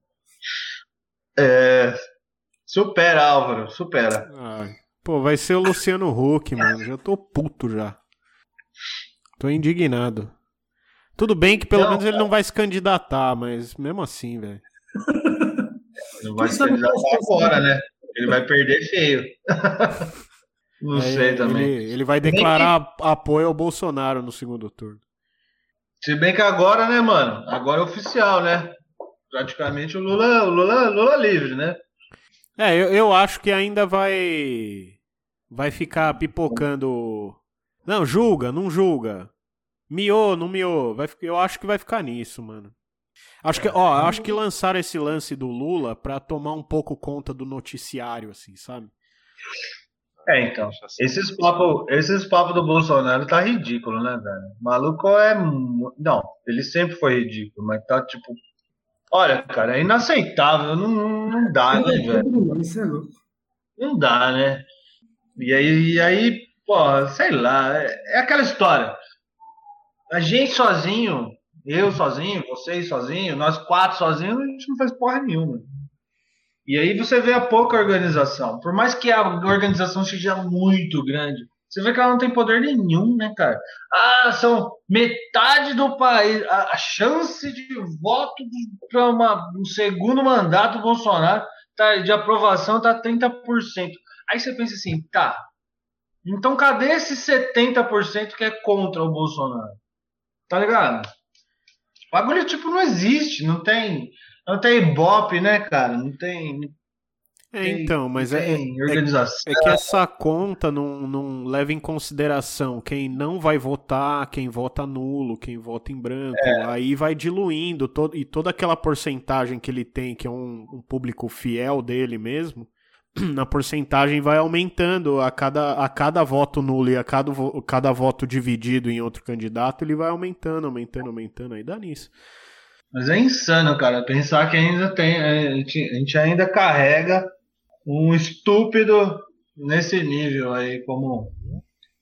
É, supera, Álvaro, supera. Ah, pô, vai ser o Luciano Huck, mano. Já tô puto já. Tô indignado. Tudo bem que pelo Não, menos ele não vai se candidatar, mas mesmo assim, velho. Não vai é agora, né? Ele vai perder feio. Não Aí sei também. Ele, ele vai declarar apoio ao Bolsonaro no segundo turno. Se bem que agora, né, mano? Agora é oficial, né? Praticamente o Lula, o Lula, Lula livre, né? É, eu, eu acho que ainda vai vai ficar pipocando. Não, julga, não julga. Miou, não miou. Vai, eu acho que vai ficar nisso, mano. Acho que, ó, acho que lançaram esse lance do Lula pra tomar um pouco conta do noticiário, assim, sabe? É, então. Esses papos esses papo do Bolsonaro tá ridículo, né, velho? O maluco é. Não, ele sempre foi ridículo, mas tá tipo. Olha, cara, é inaceitável. Não, não, dá, né, velho? É. Não dá, né? E aí, e aí pô, sei lá, é, é aquela história. A gente sozinho, eu sozinho, vocês sozinho, nós quatro sozinhos, a gente não faz porra nenhuma. E aí você vê a pouca organização. Por mais que a organização seja muito grande, você vê que ela não tem poder nenhum, né, cara? Ah, são metade do país. A, chance de voto para um segundo mandato do Bolsonaro tá, de aprovação tá 30%. Aí você pensa assim, tá. Então cadê esse 70% que é contra o Bolsonaro? Tá ligado? O bagulho, tipo, não existe, não tem. Não tem ibope, né, cara? Não tem. É, então, mas é, tem organização. é que essa conta não, não leva em consideração quem não vai votar, quem vota nulo, quem vota em branco. Aí vai diluindo todo, e toda aquela porcentagem que ele tem, que é um, um público fiel dele mesmo, a porcentagem vai aumentando a cada, a cada voto nulo e a cada, cada voto dividido em outro candidato, ele vai aumentando, aumentando, aumentando. Aí dá nisso. Mas é insano, cara, pensar que ainda tem. é, A gente, a gente ainda carrega um estúpido nesse nível aí como,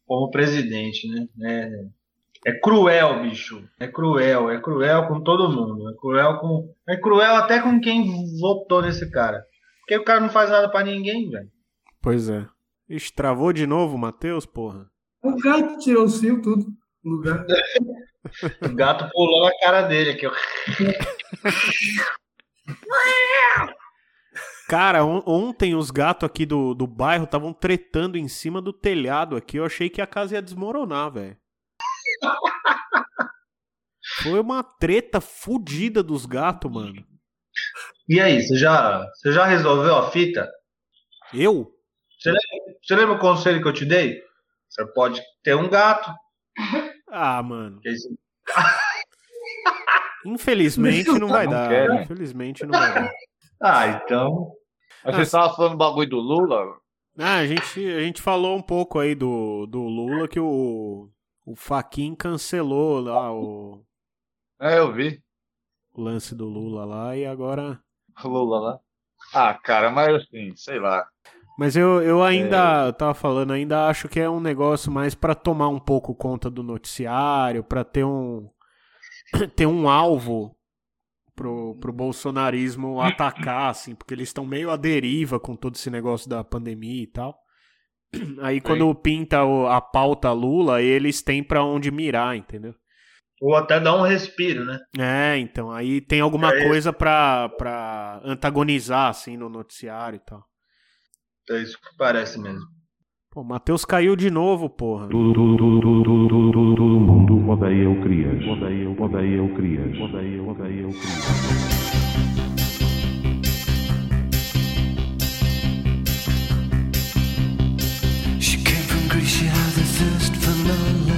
como presidente, né? É, é cruel, bicho. É cruel, é cruel com todo mundo. É cruel com. É cruel até com quem votou nesse cara. Porque o cara não faz nada pra ninguém, velho. Pois é. Ixi, travou de novo, Matheus, porra? O gato tirou o cio, tudo. lugar. O gato pulou na cara dele aqui, ó. Cara, on- ontem os gatos aqui do, do bairro estavam tretando em cima do telhado aqui. Eu achei que a casa ia desmoronar, velho. Foi uma treta fodida dos gatos, mano. E aí, você já, você já resolveu a fita? Eu? Você lembra o conselho que eu te dei? Você pode ter um gato. Ah, mano. você- Infelizmente não vai Não dar. quer, né? Infelizmente não vai dar. Ah, então. Mas você tava falando do bagulho do Lula? Ah, a gente, a gente falou um pouco aí do, do Lula que o, o Faquin cancelou lá o, É, eu vi. o lance do Lula lá e agora. Lula lá. Ah, cara, mas assim, sei lá. Mas eu, eu ainda, eu tava falando, ainda acho que é um negócio mais pra tomar um pouco conta do noticiário, pra ter um ter um alvo pro, pro bolsonarismo atacar, assim, porque eles estão meio à deriva com todo esse negócio da pandemia e tal. Aí quando pinta o- a pauta Lula, eles têm pra onde mirar, entendeu? Ou até dar um respiro, né? É, então, aí tem alguma É coisa pra, pra antagonizar, assim, no noticiário e tal. É isso que parece mesmo. Pô, o Matheus caiu de novo, porra. Tudo, tudo, tudo, tudo, tudo, tudo, tudo, todo mundo odeia o Crias. Odeia, odeia o Crias. Odeia, odeia o Crias. She came from Greece, she had a thirst for knowledge.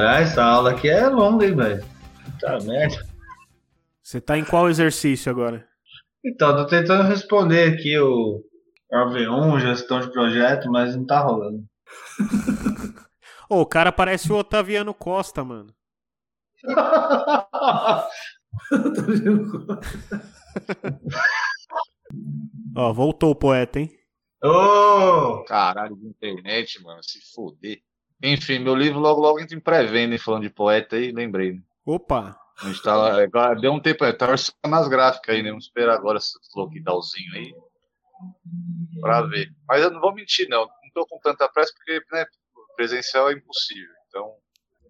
Caralho, essa aula aqui é longa, hein, velho? Puta merda. Você tá em qual exercício agora? Então, tô tentando responder aqui o AV1, gestão de projeto, mas não tá rolando. Ô, o cara parece o Otaviano Costa, mano. Tô vendo. Ó, voltou o poeta, hein? Ô! Caralho de internet, mano, se foder. Enfim, meu livro logo logo entra em pré-venda, falando de poeta aí, lembrei. né? Opa! A gente tá, agora deu um tempo, tá orçando nas gráficas aí, né? Vamos esperar agora esse lockdownzinho aí. Pra ver. Mas eu não vou mentir, não. Não tô com tanta pressa porque, né, presencial é impossível. Então,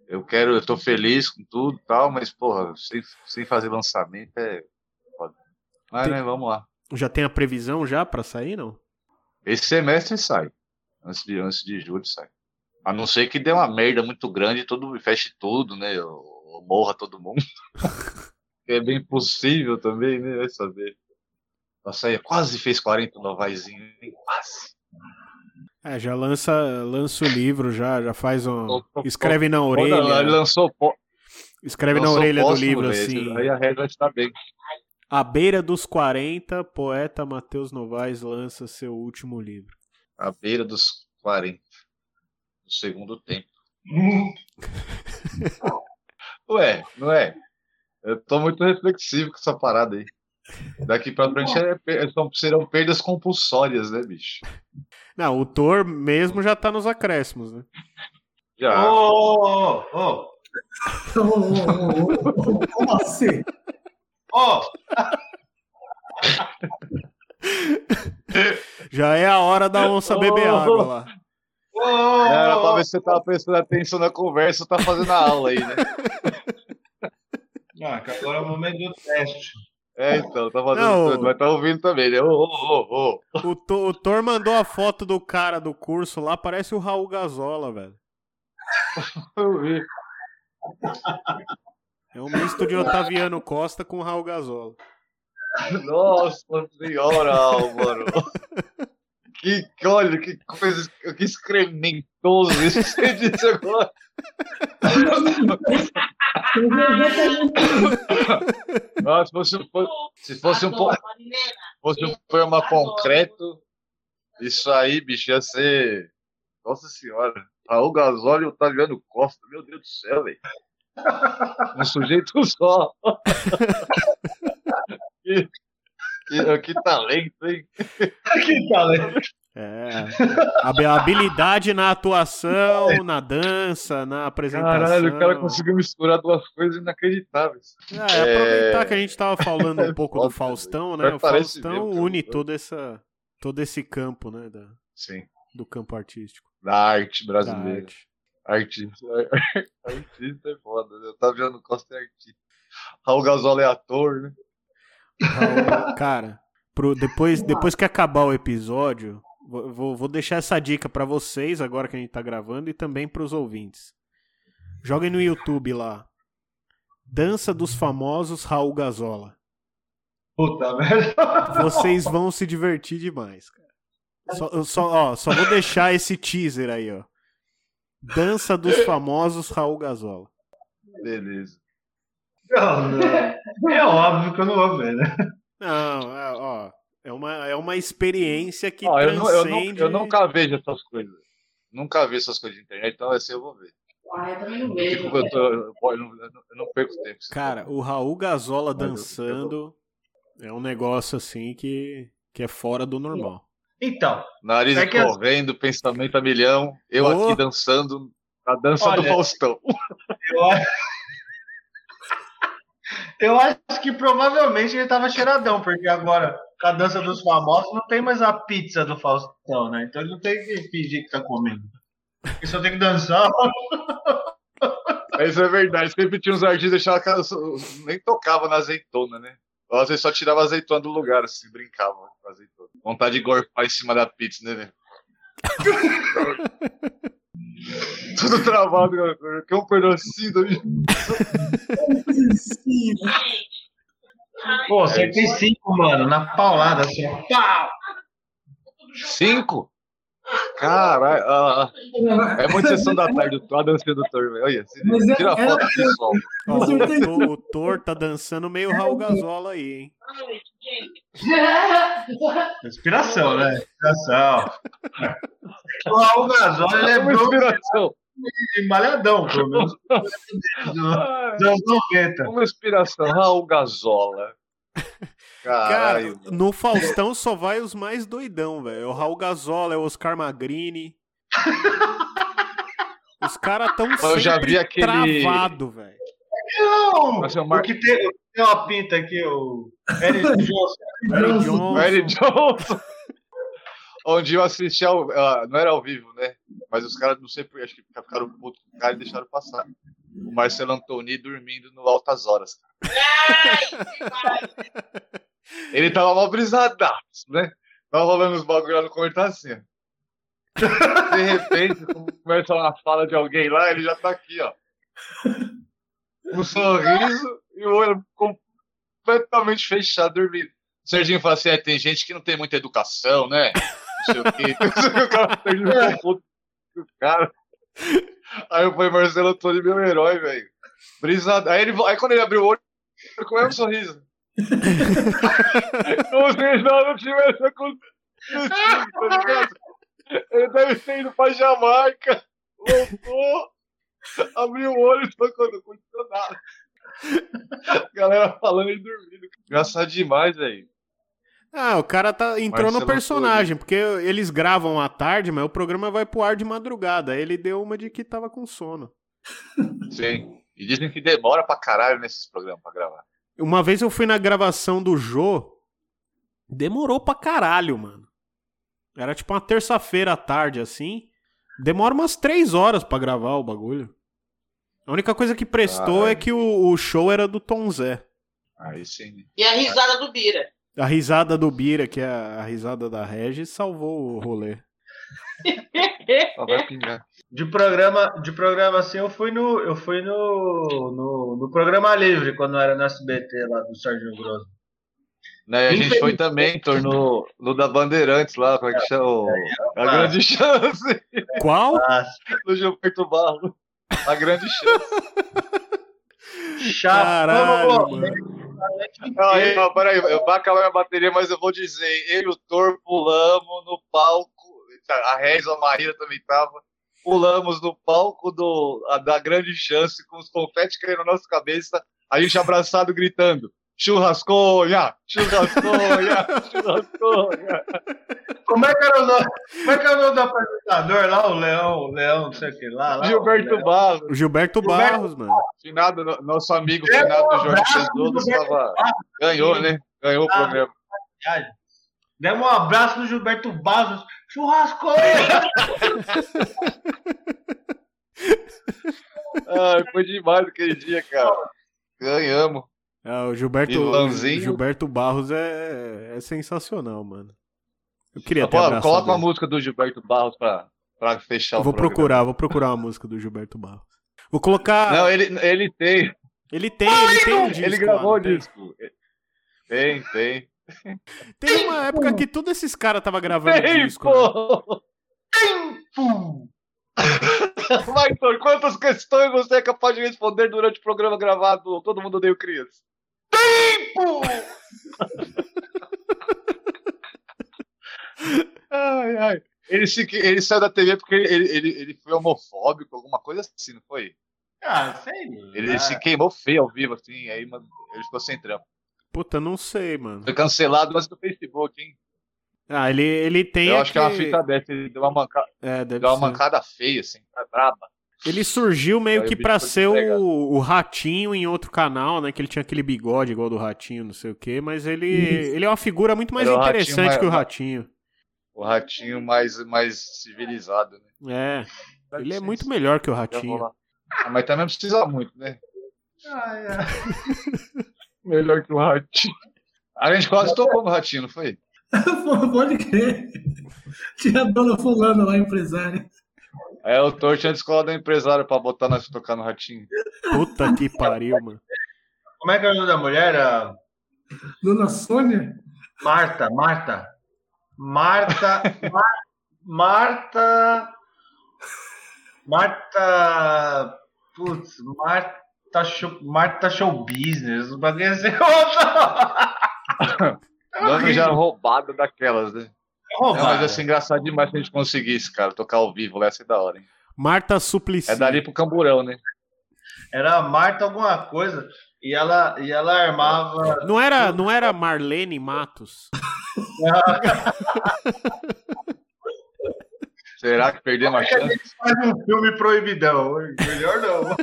eu quero, eu tô feliz com tudo e tal, mas, porra, sem, sem fazer lançamento é. Mas, Tem- né, vamos lá. Já tem a previsão já pra sair, não? Esse semestre sai. Antes de, antes de julho sai. A não ser que dê uma merda muito grande e todo, feche tudo, né? Ou, morra todo mundo. é bem possível também, né? Vai saber. Nossa, aí quase fez 40 novaizinho? Quase. É, já lança, lança o livro, já, já faz um. Escreve na Quando ele orelha. lançou, Escreve na lançou orelha do livro assim. Aí a regra está bem. À beira dos 40, poeta Matheus Novaes lança seu último livro. À beira dos 40. Do segundo tempo. Ué, não é? Eu tô muito reflexivo com essa parada aí. Daqui pra frente é, per- são- serão perdas compulsórias, né, bicho? Não, o Thor mesmo já tá nos acréscimos, né? Ô, Já. ô, ô, ô, Ô, ô, ô, ô, Como assim? ô, Já é a hora da onça beber Oh. água lá. Ô, Era pra ver se você tava prestando atenção na conversa ou tá fazendo a aula aí, né? Ah, que agora é o momento do teste. É, então, tá fazendo Não. tudo, mas tá ouvindo também, né? Ô, ô, ô. O, Thor- o Thor mandou a foto do cara do curso lá, parece o Raul Gazola, velho. Eu vi. É um misto de Otaviano Costa com o Raul Gazola. Nossa senhora, Álvaro. Que, que- olha, que coisa, que excrementoso isso que você disse agora. Ah, se fosse, um se fosse um po- fosse um poema concreto, isso aí, bicho, ia ser. Nossa senhora. Raul Gasol e Otaviano Costa, meu Deus do céu, velho. Um sujeito só. que, que, que talento, hein? Que talento. É. Hab- Habilidade na atuação, na dança, na apresentação. Caralho, o cara conseguiu misturar duas coisas inacreditáveis. É, aproveitar É. que a gente tava falando um pouco do Faustão, velho. né? O Faustão une eu- todo, essa, todo esse campo, né? da- Sim. do campo artístico. Da arte Da brasileira. arte. Artista. Artista é foda, né? Otaviano Costa é artista. Raul Gasol é ator, né? Raul, cara, pro, depois, depois que acabar o episódio, vou, vou- deixar essa dica pra vocês, agora que a gente tá gravando, e também pros ouvintes. Joguem no YouTube lá. Dança dos famosos Raul Gazola. Puta merda. Vocês vão se divertir demais, cara. Só, só, ó, só vou deixar esse teaser aí, ó. Dança dos famosos Raul Gazola. Beleza. Não, não. É óbvio que eu não vou ver, né? Não, é, ó, é uma, é uma experiência que Ó, eu, não- eu, não- transcende... eu nunca vejo essas coisas. Nunca vi essas coisas de internet, então esse eu vou ver. Ah, eu também não vejo. eu, tô- eu- eu não, eu não- perco tempo. Cara, o Raul Gazola dançando é um negócio assim que, que é fora do normal. Então, Nariz É que as- correndo, pensamento a milhão, eu Ô. aqui dançando a dança do Olha. Faustão. eu acho. Eu acho que provavelmente ele tava cheiradão, porque agora, com a dança dos famosos, não tem mais a pizza do Faustão, né? Então ele não tem que fingir que tá comendo. Ele só tem que dançar. Isso é verdade. Sempre tinha uns artistas que deixavam nem tocava na azeitona, né? Ou às vezes só tirava a azeitona do lugar, assim, brincava com a azeitona. Vontade de gorfar em cima da pizza, né, velho? Tudo travado, cara. Que um pedacinho da minha... Pô, acertei cinco, mano, na paulada, assim. Pau! Cinco? Caralho. ah, ah. é muita sessão da tarde, a dança do Thor, velho. Olha, se- Mas é- tira a era- foto pessoal. Ó, o. Thor- o Thor tá dançando meio Raul Gazola aí, hein? Inspiração, né? Inspiração. O Raul Gasol, ele é É uma inspiração. de malhadão, pelo menos. Do- Ah, Dos anos 90. Uma inspiração. Raul Gazola. Cara, no Faustão só vai os mais doidão, velho. É o Raul Gazola, é o Oscar Magrini. Os caras tão eu já vi aquele- travado, velho. Não! Mas é o O Mar- que tem, o que tem uma pinta aqui, o Eric Johnson. Eric Johnson. Johnson. Mary Johnson. Onde eu assisti ao. ah, não era ao vivo, né? Mas os caras, não sei por acho que ficaram putos com o cara e deixaram passar. O Marcelo Antoni dormindo no Altas Horas. Ele tava mal brisadaço, né? Tava rolando os bagulho lá no comentário assim. ó. De repente, começa uma fala de alguém lá, ele já tá aqui, ó. Um sorriso e o olho completamente fechado, dormindo. O Serginho fala assim: é, tem gente que não tem muita educação, né? Não sei o quê. o cara, o Serginho ficou puto com o cara. Aí eu falei, Marcelo Antônio, meu herói, velho. Brisado. Aí, ele, aí quando ele abriu o olho, ele com o mesmo sorriso. Como se nada não tivesse acontecido, tá ligado? Ele deve ter ido pra Jamaica, voltou, abriu o olho e tocou, não aconteceu nada. Galera falando e dormindo. Engraçado demais, velho. Ah, o cara tá, entrou no Marcelo personagem, porque eles gravam à tarde, mas o programa vai pro ar de madrugada. Aí ele deu uma de que tava com sono. Sim. E dizem que demora pra caralho nesses programas pra gravar. Uma vez eu fui na gravação do Jô, demorou pra caralho, mano. Era tipo uma terça-feira à tarde, assim. Demora umas três horas pra gravar o bagulho. A única coisa que prestou é que o, o show era do Tom Zé. Aí sim. E a risada do Bira. A risada do Bira, que é a, a risada da Regis, salvou o rolê. Só vai pingar. De programa, de programa assim, eu fui no, eu fui no, no, no programa livre quando era no SBT lá do Sérgio Grosso. Né, a gente foi também, Heitor, no, no da Bandeirantes lá, como é que chama? O- A grande chance Qual? Ah, do Gilberto Barro. A grande chance. chato. Caralho, peraí, eu vou acabar minha bateria, mas eu vou dizer, eu e o Thor pulamos no palco, a Reza, a Maíra também tava, pulamos no palco do, a- da grande chance, com os confetes caindo na nossa cabeça, a gente abraçado gritando, churrasconha, churrasconha, churrasconha. Como é que era o nome? Como é que era o nome do apresentador lá? O Leão, o Leão, não sei o que lá. lá Gilberto o. Barros, O Gilberto Barros, mano. finado, no- nosso amigo É, finado Jorge Gilberto tava, ganhou, né? Ganhou o Ah, programa. Viagem. Demos um abraço no Gilberto Barros. Churrasco! Ai, foi demais aquele dia, cara. Ganhamos. Ah, o Gilberto, Vilãozinho. o Gilberto Barros é, é sensacional, mano. Eu queria ter coloca uma ele. música do Gilberto Barros pra, pra fechar Eu o vou programa. procurar, vou procurar uma música do Gilberto Barros. Vou colocar. Não, ele, ele tem. Ele tem, ele tem um disco. ele gravou o disco. Tem, tem. Tem uma época que todos esses caras tava gravando Tem, disco. né? Vai, Thor, quantas questões você é capaz de responder durante o programa gravado Todo Mundo Odeia o Criança? Tempo! ai, ai. Ele, se, ele saiu da TV porque ele, ele, ele foi homofóbico, alguma coisa assim, não foi? Ah, sei. Ele lá. se queimou feio ao vivo, assim, aí mano, ele ficou sem trampo. Puta, não sei, mano. Foi cancelado antes do Facebook, hein? Ah, ele, ele tem. Eu acho que é uma fita dessa, ele deu uma, manca... É, deve deu uma ser. mancada feia, assim, tá braba. Ele surgiu meio Aí que pra ser o, o Ratinho em outro canal, né? Que ele tinha aquele bigode igual do Ratinho, não sei o quê. Mas ele, ele é uma figura muito mais Era interessante mais- que o Ratinho. O ratinho mais, mais civilizado, né? É, ele é muito melhor que o Ratinho. Ah, mas também precisa muito, né? Ai, ai. Melhor que o ratinho. A gente quase tocou no ratinho, não foi? Pode crer. Tinha a dona fulana lá, empresária. É, o Thor tinha descolado do empresário pra botar nós tocar no ratinho. Puta que pariu, mano. Como é que é o nome da mulher? A Dona Sônia? Marta, Marta. Marta. Mar- Marta. Marta. Putz, Marta Show, Marta Show Business. O bagulho é assim. Nome já roubado daquelas, né? Não, Roubado. mas ia ser engraçado demais se a gente conseguisse, cara, tocar ao vivo lá, ia ser da hora, hein? Marta Suplicy. É dali pro camburão, né? Era Marta alguma coisa. E ela, e ela armava. Não era, não era Marlene Matos? Será que perdemos a que a chance? gente faz um filme proibidão. Melhor não.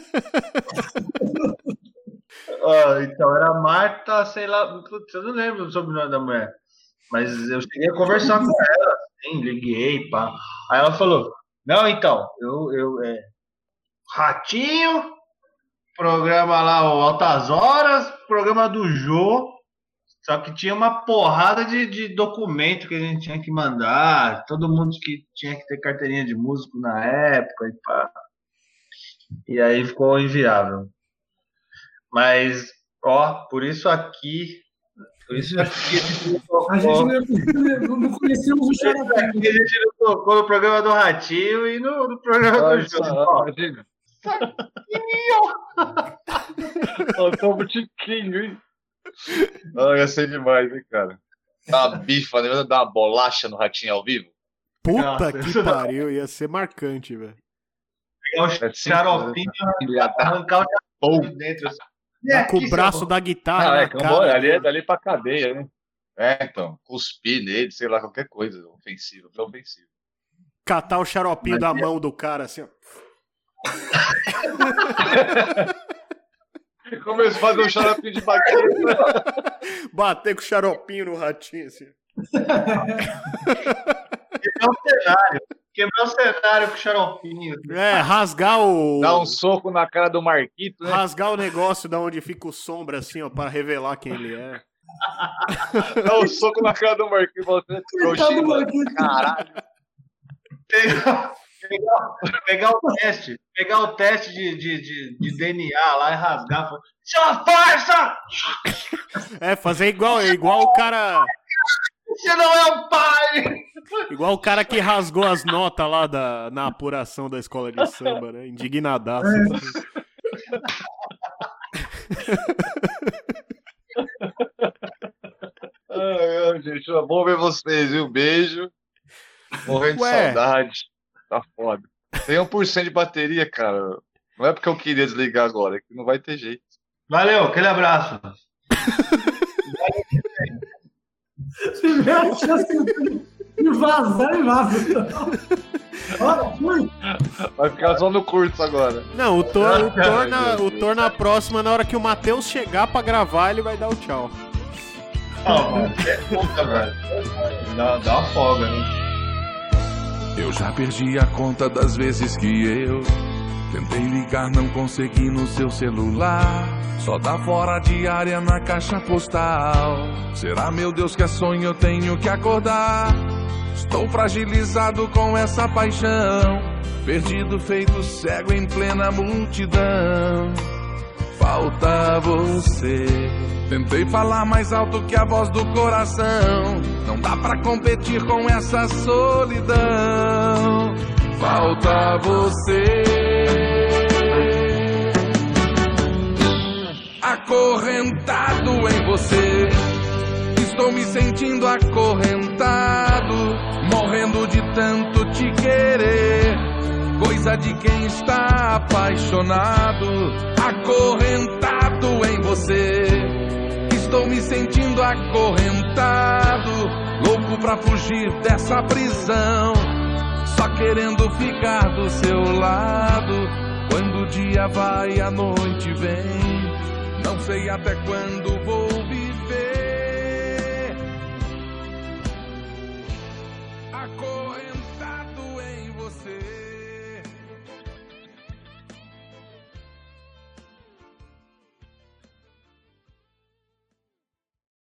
Ó, então, era Marta, sei lá. Putz, eu não lembro o sobrenome da mulher. Mas eu cheguei a conversar com ela, assim, liguei, pá. Aí ela falou: Não, então, eu. eu é, Ratinho, programa lá, o Altas Horas, programa do Jô. Só que tinha uma porrada de, de documento que a gente tinha que mandar. Todo mundo que tinha que ter carteirinha de músico na época e pá. E aí ficou inviável. Mas, ó, por isso aqui. Por isso aqui a gente não tocou, A gente não, não conhecíamos o Xarope. aqui a gente não tocou no programa do Ratinho e no, no programa do Olha só, Ó, imagina. Ó, tá um tiquinho, hein? Ah, ia ser demais, hein, cara. Dar uma bifa, né? Dar uma bolacha no ratinho ao vivo. Puta Nossa, que não. pariu, ia ser marcante, velho. pegar o É xaropinho, da arrancar o dentro. assim. Tá com o braço seu- da guitarra Ah, na é, cara. ali é dali pra cadeia, né? É, então, cuspir nele, sei lá, qualquer coisa ofensiva, bem ofensivo. Catar o xaropinho da mão do cara, assim, ó. Começou a fazer um xaropinho de baqueta. Bater com o xaropinho no ratinho, assim. Quebrar o cenário. Quebrar o cenário com o xaropinho. É, rasgar o. Dar um soco na cara do Marquito, né? Rasgar o negócio da onde fica o sombra, assim, ó, para revelar quem ele é. Dar um soco na cara do Marquito. Do Marquito. Caralho. Pegar, pegar, pegar o teste. Pegar o teste de, de, de, de DNA lá e rasgar. falar, Sua farsa! É, fazer igual, igual o cara. Você não é o pai! Igual o cara que rasgou as notas lá da, na apuração da escola de samba, né? Indignadaço. Ai, ai, gente, ó, bom ver vocês, viu? Beijo. Morrendo Ué. de saudade. Tá foda. Tem 1% de bateria, cara. Não é porque eu queria desligar agora, é que não vai ter jeito. Valeu, aquele abraço. Se tiver a chance de vazar, ele vaza. Olha, fui. Vai ficar só no curto agora. Não, o Thor, o Thor, na, o. Thor na próxima, na hora que o Matheus chegar pra gravar, ele vai dar o tchau. Não, mano, é puta, velho. Dá, dá uma folga, né? Eu já perdi a conta das vezes que eu tentei ligar, não consegui no seu celular. Só dá fora de área na caixa postal. Será, meu Deus, que é sonho eu tenho que acordar? Estou fragilizado com essa paixão. Perdido, feito cego em plena multidão. Falta você. Tentei falar mais alto que a voz do coração. Não dá pra competir com essa solidão. Falta você. Acorrentado em você. Estou me sentindo acorrentado. Morrendo de tanto te querer. Coisa de quem está apaixonado. Acorrentado em você. Estou me sentindo acorrentado. Louco pra fugir dessa prisão. Só querendo ficar do seu lado. Quando o dia vai, a noite vem. Não sei até quando vou